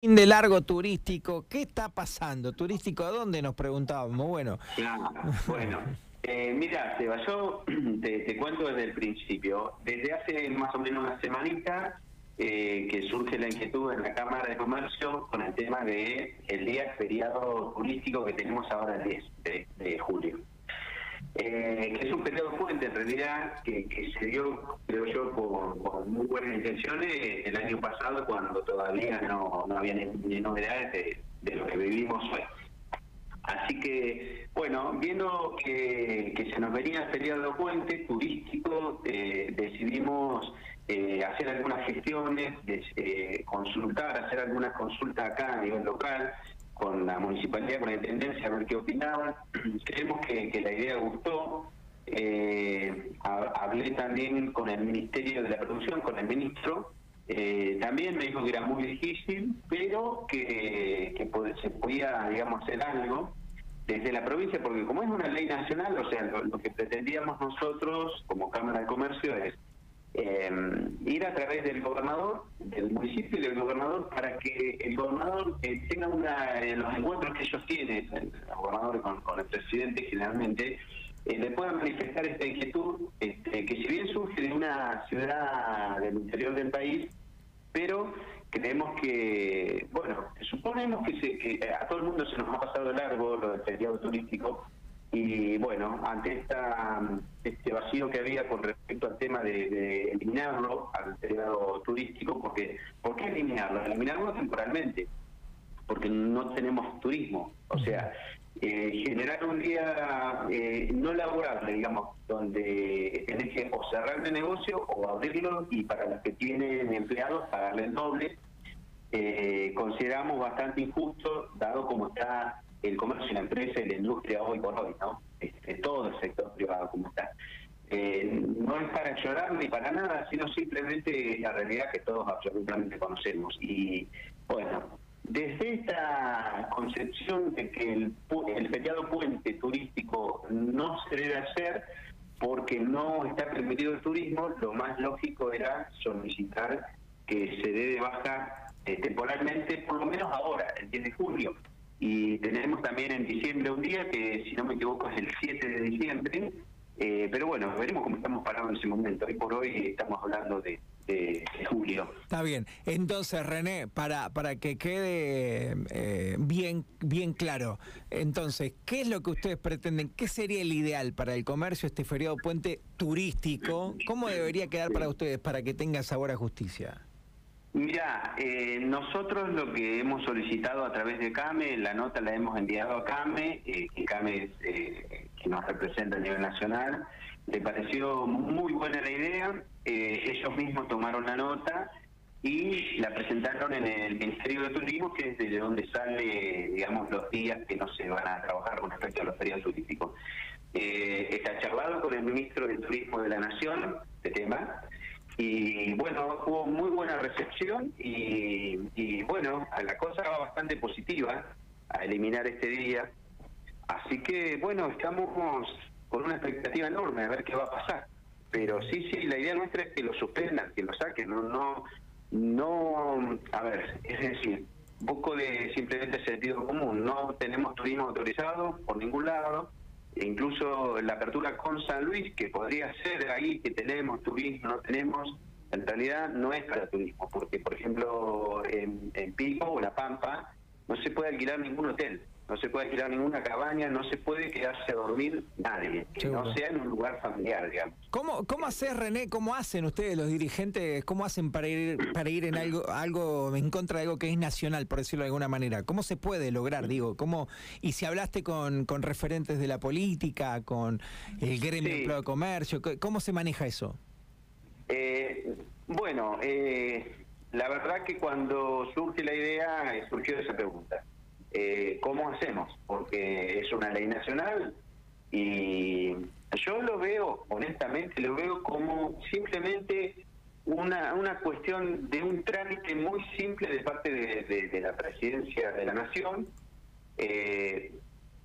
fin de largo turístico, ¿qué está pasando? ¿Turístico a dónde? Nos preguntábamos. Bueno. Claro, bueno. Eh, mira, Seba, yo te, cuento desde el principio. Desde hace más o menos una semanita eh, que surge la inquietud en la Cámara de Comercio con el tema de el día feriado turístico que tenemos ahora el 10 de julio. Eh, que es un periodo fuerte en realidad que, se dio, creo yo, con, muy buenas intenciones el año pasado cuando todavía no, no había ni, novedades de, lo que vivimos hoy. Así que, bueno, viendo que, se nos venía el periodo puente turístico, eh, decidimos eh, hacer algunas gestiones, consultar, hacer algunas consultas acá a nivel local, con la municipalidad, con la intendencia, a ver qué opinaban. Creemos que, la idea gustó. Eh, hablé también con el Ministerio de la Producción, con el ministro. Eh, también me dijo que era muy difícil, pero que, se podía, digamos, hacer algo desde la provincia, porque como es una ley nacional, o sea, lo que pretendíamos nosotros como Cámara de Comercio es eh, ir a través del gobernador, del municipio y del gobernador, para que el gobernador eh, tenga una, en los encuentros que ellos tienen, el gobernador con, el presidente generalmente, eh, le puedan manifestar esta inquietud, este, que si bien surge de una ciudad del interior del país, pero creemos que, bueno, suponemos que, se, que a todo el mundo se nos ha pasado largo lo del feriado turístico, y bueno, ante esta, este vacío que había con respecto al tema de, eliminarlo al periodo turístico, porque ¿por qué eliminarlo? Eliminarlo temporalmente, porque no tenemos turismo. O sea, eh, generar un día eh, no laborable, digamos, donde tenés que o cerrar el negocio o abrirlo y para los que tienen empleados pagarle el doble, eh, consideramos bastante injusto, dado como está el comercio la empresa y la industria hoy por hoy, ¿no? Este, todo el sector privado como está. Eh, no es para llorar ni para nada, sino simplemente la realidad que todos absolutamente conocemos. Y bueno, desde esta concepción de que el, el feriado puente turístico no se debe hacer porque no está permitido el turismo, lo más lógico era solicitar que se dé de baja eh, temporalmente, por lo menos ahora, el 10 de julio y tenemos también en diciembre un día que, si no me equivoco, es el 7 de diciembre. Eh, pero bueno, veremos cómo estamos parados en ese momento. Hoy por hoy estamos hablando de, julio. Está bien. Entonces, René, para, para que quede eh, bien, bien claro, entonces, ¿qué es lo que ustedes pretenden? ¿Qué sería el ideal para el comercio, este feriado puente turístico? ¿Cómo debería quedar para ustedes para que tenga sabor a justicia? Mira, eh, nosotros lo que hemos solicitado a través de CAME, la nota la hemos enviado a CAME, eh, que CAME es eh, que nos representa a nivel nacional, le pareció muy buena la idea, ellos mismos tomaron la nota y la presentaron en el Ministerio de Turismo, que es desde donde sale, digamos, los días que no se van a trabajar con respecto a los feriados turísticos. está charlado con el Ministro de Turismo de la Nación, este tema, y bueno, hubo muy buena recepción y, bueno, la cosa va bastante positiva a eliminar este día. Así que bueno, estamos con una expectativa enorme a ver qué va a pasar. Pero sí, sí, la idea nuestra es que lo suspendan, que lo saquen, no, no, no, a ver, es decir, un poco de simplemente sentido común, no tenemos turismo autorizado por ningún lado, incluso la apertura con San Luis, que podría ser ahí que tenemos turismo, no tenemos, en realidad no es para turismo, porque por ejemplo en, Pico o La Pampa no se puede alquilar ningún hotel, no se puede alquilar ninguna cabaña, no se puede quedarse a dormir nadie, que no sea en un lugar familiar, digamos. ¿Cómo, cómo haces, René? ¿Cómo hacen ustedes los dirigentes? ¿Cómo hacen para ir para ir en algo algo en contra de algo que es nacional, por decirlo de alguna manera? ¿Cómo se puede lograr, digo? ¿Cómo y si hablaste con, con referentes de la política, con el gremio de comercio, ¿cómo se maneja eso? Eh, bueno, eh, la verdad que cuando surge la idea, eh, surgió esa pregunta. Eh, ¿Cómo hacemos? Porque es una ley nacional y yo lo veo, honestamente, lo veo como simplemente una, una cuestión de un trámite muy simple de parte de, la presidencia de la nación,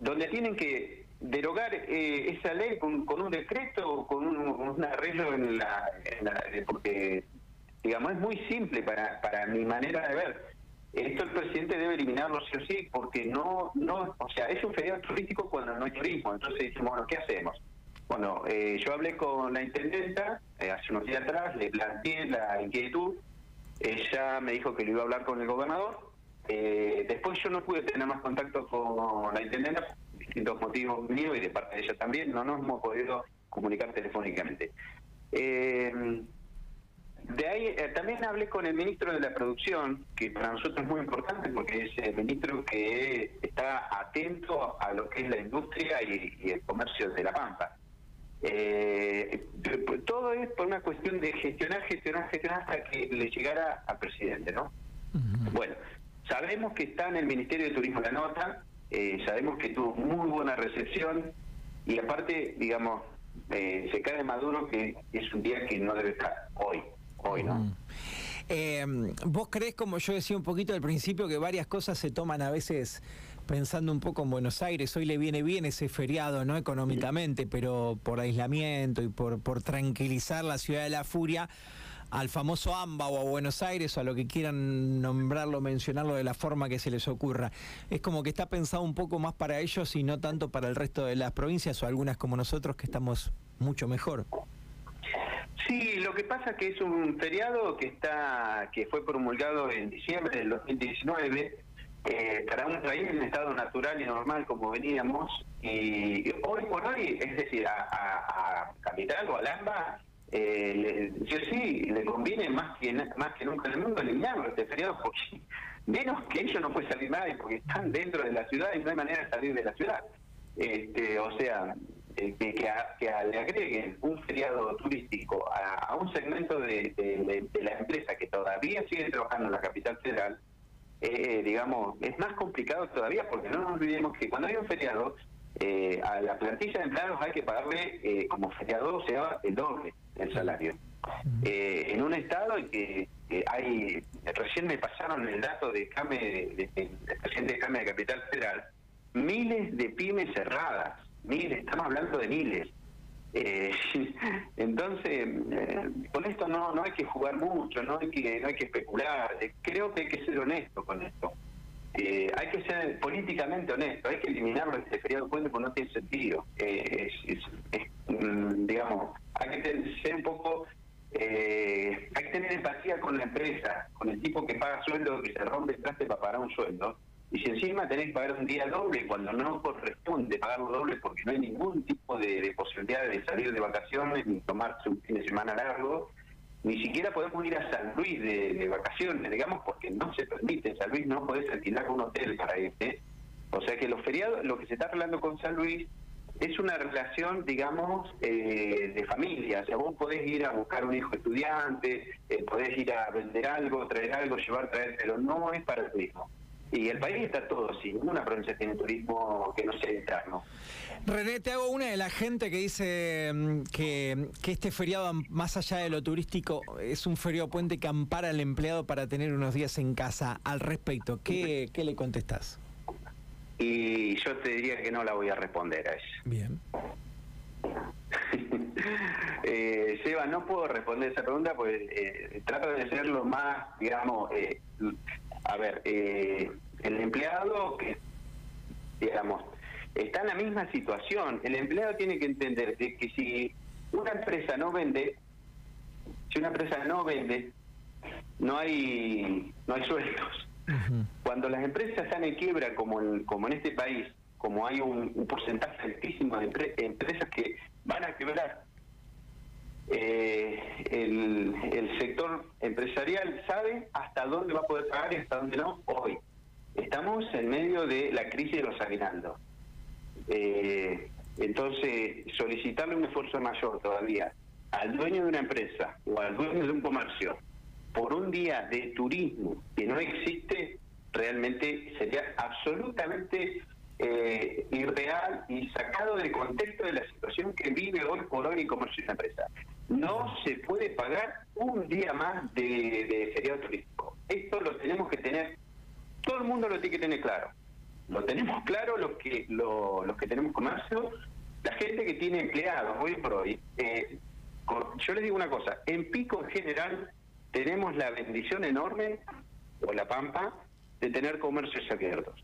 donde tienen que derogar eh, esa ley con, un decreto, con un, arreglo en la, porque digamos es muy simple para, para mi manera de ver. Esto el presidente debe eliminarlo sí o sí, porque no, no, o sea, es un feriado turístico cuando no hay turismo. Entonces decimos, bueno, ¿qué hacemos? Bueno, eh, yo hablé con la intendenta eh, hace unos días atrás, le planteé la inquietud, ella me dijo que lo iba a hablar con el gobernador, eh, después yo no pude tener más contacto con la intendenta por distintos motivos míos y de parte de ella también, no nos hemos podido comunicar telefónicamente. Eh, de ahí eh, también hablé con el ministro de la Producción, que para nosotros es muy importante porque es el ministro que está atento a lo que es la industria y, el comercio de la Pampa. Eh, todo es por una cuestión de gestionar, gestionar, gestionar hasta que le llegara al presidente, ¿no? Bueno, sabemos que está en el Ministerio de Turismo la nota, eh, sabemos que tuvo muy buena recepción y aparte, digamos, se cae de Maduro que es un día que no debe estar hoy hoy, ¿no? Mm. Eh, ¿Vos crees, como yo decía un poquito al principio, que varias cosas se toman a veces pensando un poco en Buenos Aires? Hoy le viene bien ese feriado, ¿no? Económicamente, pero por aislamiento y por, por tranquilizar la ciudad de la furia al famoso AMBA o a Buenos Aires o a lo que quieran nombrarlo, mencionarlo de la forma que se les ocurra. Es como que está pensado un poco más para ellos y no tanto para el resto de las provincias o algunas como nosotros que estamos mucho mejor. Sí, lo que pasa que es un feriado que está que fue promulgado en diciembre del 2019 eh, para un país en estado natural y normal como veníamos y hoy por hoy, es decir, a, Capital o a Lamba, eh, yo sí le conviene más que más que nunca en el mundo eliminarlo este feriado porque menos que ellos no puede salir nadie porque están dentro de la ciudad y no hay manera de salir de la ciudad. Este, o sea, eh, que, que, le agreguen un feriado turístico a, un segmento de, la empresa que todavía sigue trabajando en la capital federal, eh, eh, digamos, es más complicado todavía porque no nos olvidemos que cuando hay un feriado, a la plantilla de empleados hay que pagarle como feriado, o sea, el doble el salario. en un estado en que hay, recién me pasaron el dato de CAME, del presidente de CAME de Capital Federal, miles de pymes cerradas miles, estamos hablando de miles. Eh, entonces, eh, con esto no, no hay que jugar mucho, no hay que, no hay que especular. Eh, creo que hay que ser honesto con esto. hay que ser políticamente honesto, hay que eliminarlo este feriado puente porque no tiene sentido. Mm, digamos, hay que ser un poco hay que tener empatía con la empresa, con el tipo que paga sueldo, que se rompe el traste para pagar un sueldo, y si encima tenés que pagar un día doble cuando no corresponde pagarlo doble porque no hay ningún tipo de, posibilidad de salir de vacaciones ni tomarse un fin de semana largo, ni siquiera podemos ir a San Luis de, vacaciones, digamos, porque no se permite. En San Luis no podés alquilar un hotel para irte. O sea que los feriados, lo que se está arreglando con San Luis es una relación, digamos, eh, de familia. O sea, vos podés ir a buscar un hijo estudiante, eh, podés ir a vender algo, traer algo, llevar, traer, pero no es para el turismo. Y el país está todo así, ninguna provincia tiene turismo que no sea interno. René, te hago una de la gente que dice mm, que, que, este feriado, más allá de lo turístico, es un feriado puente que ampara al empleado para tener unos días en casa. Al respecto, ¿qué, qué le contestás? Y yo te diría que no la voy a responder a eso. Bien. eh, Seba, no puedo responder esa pregunta porque eh, trato de ser lo más, digamos, eh, a ver, eh, el empleado que, digamos, está en la misma situación. El empleado tiene que entender de que si una empresa no vende, si una empresa no vende, no hay no hay sueldos. Cuando las empresas están en quiebra, como en, como en este país, como hay un, porcentaje altísimo de empresas que van a quebrar, eh, el, sector empresarial sabe hasta dónde va a poder pagar y hasta dónde no hoy. Estamos en medio de la crisis de los aguinaldos. Eh, entonces, solicitarle un esfuerzo mayor todavía al dueño de una empresa o al dueño de un comercio por un día de turismo que no existe, realmente sería absolutamente eh, irreal y sacado del contexto de la situación que vive hoy por hoy el comercio de una empresa. No se puede pagar un día más de, feriado turístico. Esto lo tenemos que tener, todo el mundo lo tiene que tener claro. Lo tenemos claro los que los que tenemos comercio, la gente que tiene empleados hoy por hoy. Eh, yo les digo una cosa, en Pico en general tenemos la bendición enorme, o la Pampa, de tener comercios abiertos.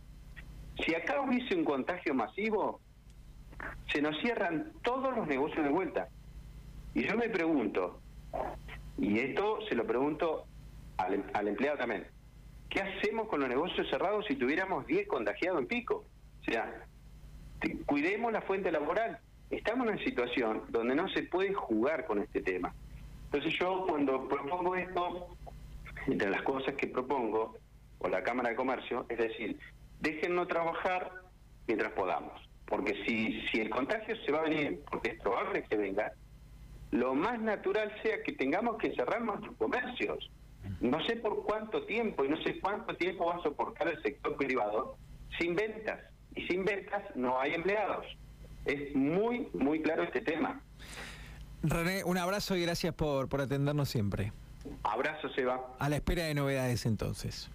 Si acá hubiese un contagio masivo, se nos cierran todos los negocios de vuelta. Y yo me pregunto, y esto se lo pregunto al, al empleado también, ¿qué hacemos con los negocios cerrados si tuviéramos 10 contagiados en pico? O sea, cuidemos la fuente laboral. Estamos en una situación donde no se puede jugar con este tema. Entonces yo cuando propongo esto, entre las cosas que propongo, o la Cámara de Comercio, es decir, déjennos trabajar mientras podamos. Porque si, si el contagio se va a venir, porque es probable que venga, lo más natural sea que tengamos que cerrar nuestros comercios. No sé por cuánto tiempo y no sé cuánto tiempo va a soportar el sector privado sin ventas. Y sin ventas no hay empleados. Es muy, muy claro este tema. René, un abrazo y gracias por, por atendernos siempre. Abrazo, Seba. A la espera de novedades entonces.